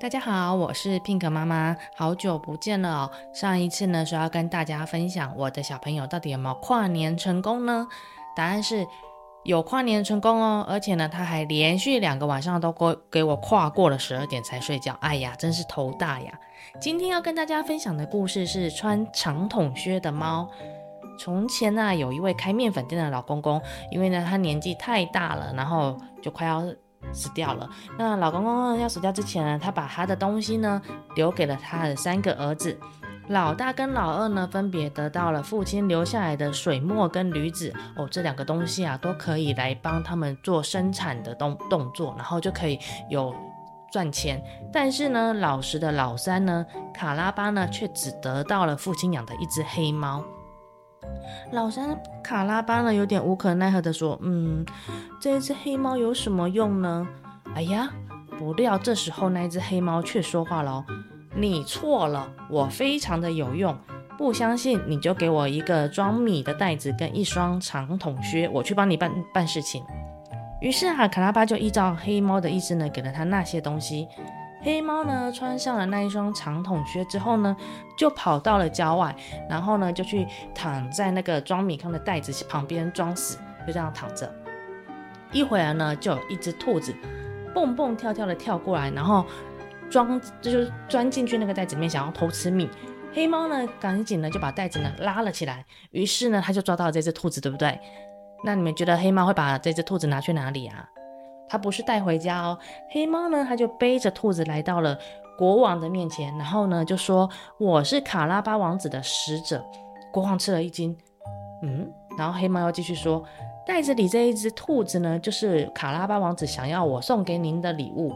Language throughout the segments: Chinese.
大家好我是 Pink 妈妈，好久不见了哦。上一次呢，说要跟大家分享我的小朋友到底有没有跨年成功呢？答案是有跨年成功哦，而且呢，他还连续两个晚上都给给我跨过了十二点才睡觉。哎呀，真是头大呀！今天要跟大家分享的故事是穿长筒靴的猫。从前呢，有一位开面粉店的老公公，因为呢，他年纪太大了，然后就快要。死掉了。那老公公要死掉之前呢，他把他的东西呢留给了他的三个儿子。老大跟老二呢，分别得到了父亲留下来的水墨跟驴子。哦，这两个东西啊，都可以来帮他们做生产的动动作，然后就可以有赚钱。但是呢，老实的老三呢，卡拉巴呢，却只得到了父亲养的一只黑猫。老三卡拉巴呢，有点无可奈何地说：“嗯，这只黑猫有什么用呢？”哎呀，不料这时候那只黑猫却说话了：“你错了，我非常的有用。不相信你就给我一个装米的袋子跟一双长筒靴，我去帮你办办事情。”于是啊，卡拉巴就依照黑猫的意思呢，给了他那些东西。黑猫呢，穿上了那一双长筒靴之后呢，就跑到了郊外，然后呢，就去躺在那个装米糠的袋子旁边装死，就这样躺着。一会儿呢，就有一只兔子蹦蹦跳跳的跳过来，然后装就是钻进去那个袋子里面，想要偷吃米。黑猫呢，赶紧呢就把袋子呢拉了起来，于是呢，他就抓到了这只兔子，对不对？那你们觉得黑猫会把这只兔子拿去哪里啊？他不是带回家哦，黑猫呢，他就背着兔子来到了国王的面前，然后呢就说：“我是卡拉巴王子的使者。”国王吃了一惊，嗯，然后黑猫又继续说：“袋子里这一只兔子呢，就是卡拉巴王子想要我送给您的礼物。”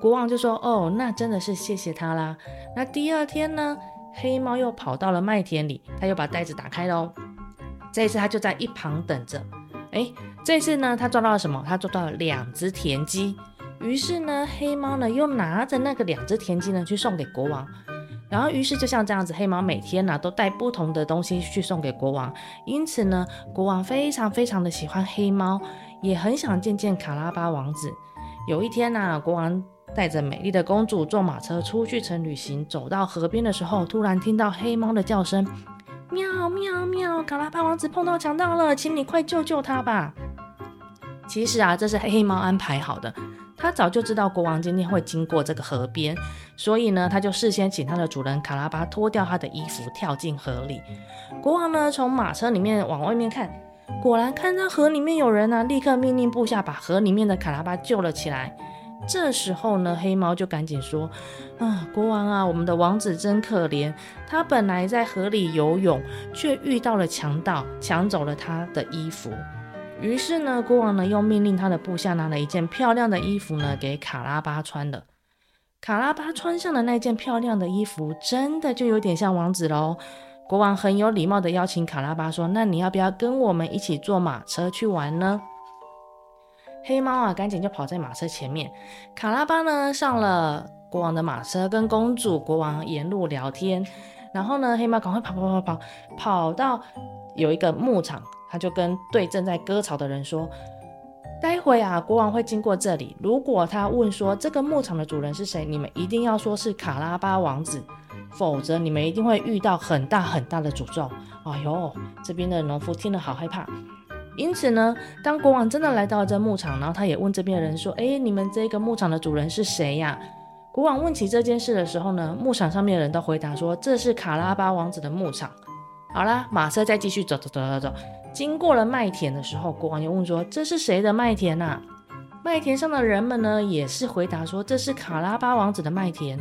国王就说：“哦，那真的是谢谢他啦。”那第二天呢，黑猫又跑到了麦田里，他又把袋子打开喽，这一次他就在一旁等着。哎，这次呢，他抓到了什么？他抓到了两只田鸡。于是呢，黑猫呢又拿着那个两只田鸡呢去送给国王。然后，于是就像这样子，黑猫每天呢都带不同的东西去送给国王。因此呢，国王非常非常的喜欢黑猫，也很想见见卡拉巴王子。有一天呢，国王带着美丽的公主坐马车出去乘旅行，走到河边的时候，突然听到黑猫的叫声。喵喵喵！卡拉巴王子碰到强盗了，请你快救救他吧！其实啊，这是黑猫安排好的。他早就知道国王今天会经过这个河边，所以呢，他就事先请他的主人卡拉巴脱掉他的衣服，跳进河里。国王呢，从马车里面往外面看，果然看到河里面有人啊，立刻命令部下把河里面的卡拉巴救了起来。这时候呢，黑猫就赶紧说：“啊，国王啊，我们的王子真可怜，他本来在河里游泳，却遇到了强盗，抢走了他的衣服。于是呢，国王呢又命令他的部下拿了一件漂亮的衣服呢给卡拉巴穿了。卡拉巴穿上的那件漂亮的衣服，真的就有点像王子喽。国王很有礼貌地邀请卡拉巴说：‘那你要不要跟我们一起坐马车去玩呢？’”黑猫啊，赶紧就跑在马车前面。卡拉巴呢，上了国王的马车，跟公主、国王沿路聊天。然后呢，黑猫赶快跑跑跑跑，跑到有一个牧场，他就跟对正在割草的人说：“待会啊，国王会经过这里。如果他问说这个牧场的主人是谁，你们一定要说是卡拉巴王子，否则你们一定会遇到很大很大的诅咒。”哎呦，这边的农夫听了好害怕。因此呢，当国王真的来到了这牧场，然后他也问这边的人说：“哎，你们这个牧场的主人是谁呀？”国王问起这件事的时候呢，牧场上面的人都回答说：“这是卡拉巴王子的牧场。”好啦，马车再继续走走走走走，经过了麦田的时候，国王又问说：“这是谁的麦田呐？”麦田上的人们呢，也是回答说：“这是卡拉巴王子的麦田。”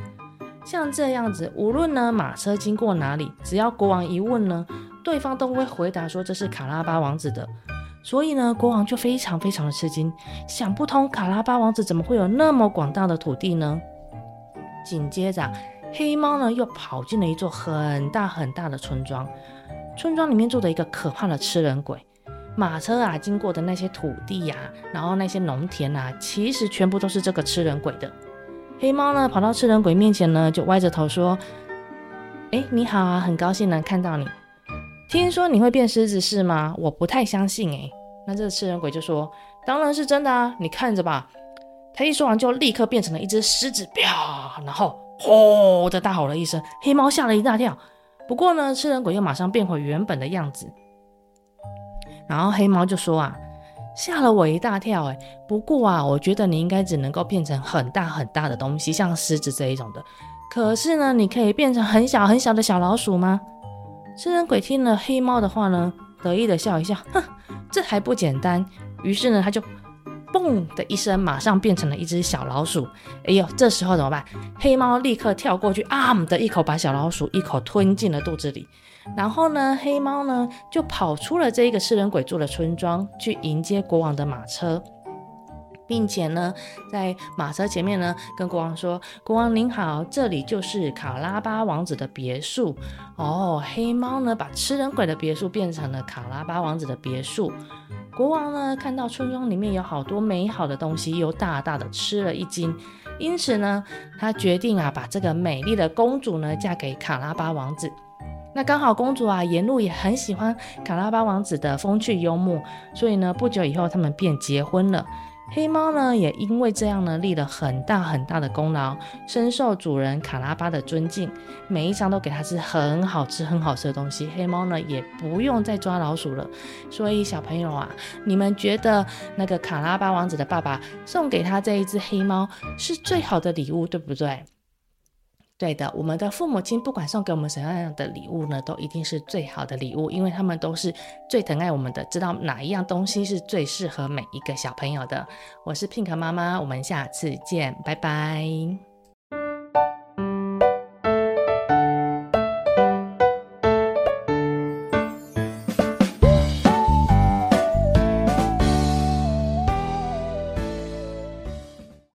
像这样子，无论呢马车经过哪里，只要国王一问呢，对方都会回答说这是卡拉巴王子的。所以呢，国王就非常非常的吃惊，想不通卡拉巴王子怎么会有那么广大的土地呢？紧接着，黑猫呢又跑进了一座很大很大的村庄，村庄里面住着一个可怕的吃人鬼。马车啊经过的那些土地呀、然后那些农田啊，其实全部都是这个吃人鬼的。黑猫呢跑到吃人鬼面前呢，就歪着头说：“哎，你好啊，很高兴能看到你。”听说你会变狮子是吗？我不太相信诶。那这个吃人鬼就说：“当然是真的啊，你看着吧。”他一说完就立刻变成了一只狮子，啪，然后吼的大吼了一声，黑猫吓了一大跳。不过呢，吃人鬼又马上变回原本的样子。然后黑猫就说啊，吓了我一大跳哎。不过啊，我觉得你应该只能够变成很大很大的东西，像狮子这一种的。可是呢，你可以变成很小很小的小老鼠吗？吃人鬼听了黑猫的话呢，得意的笑一笑，哼，这还不简单。于是呢，他就。嘣的一声，马上变成了一只小老鼠。哎呦，这时候怎么办？黑猫立刻跳过去，啊的一口把小老鼠一口吞进了肚子里。然后呢，黑猫呢就跑出了这一个吃人鬼住的村庄，去迎接国王的马车，并且呢，在马车前面呢跟国王说：“国王您好，这里就是卡拉巴王子的别墅。”哦，黑猫呢把吃人鬼的别墅变成了卡拉巴王子的别墅。国王呢，看到村庄里面有好多美好的东西，又大大的吃了一惊，因此呢，他决定啊，把这个美丽的公主呢嫁给卡拉巴王子。那刚好公主啊，沿路也很喜欢卡拉巴王子的风趣幽默，所以呢，不久以后他们便结婚了。黑猫呢，也因为这样呢，立了很大很大的功劳，深受主人卡拉巴的尊敬。每一张都给它吃很好吃、很好吃的东西，黑猫呢也不用再抓老鼠了。所以小朋友啊，你们觉得那个卡拉巴王子的爸爸送给他这一只黑猫是最好的礼物，对不对？对的，我们的父母亲不管送给我们什么样的礼物呢，都一定是最好的礼物，因为他们都是最疼爱我们的，知道哪一样东西是最适合每一个小朋友的。我是 Pink 妈妈，我们下次见，拜拜。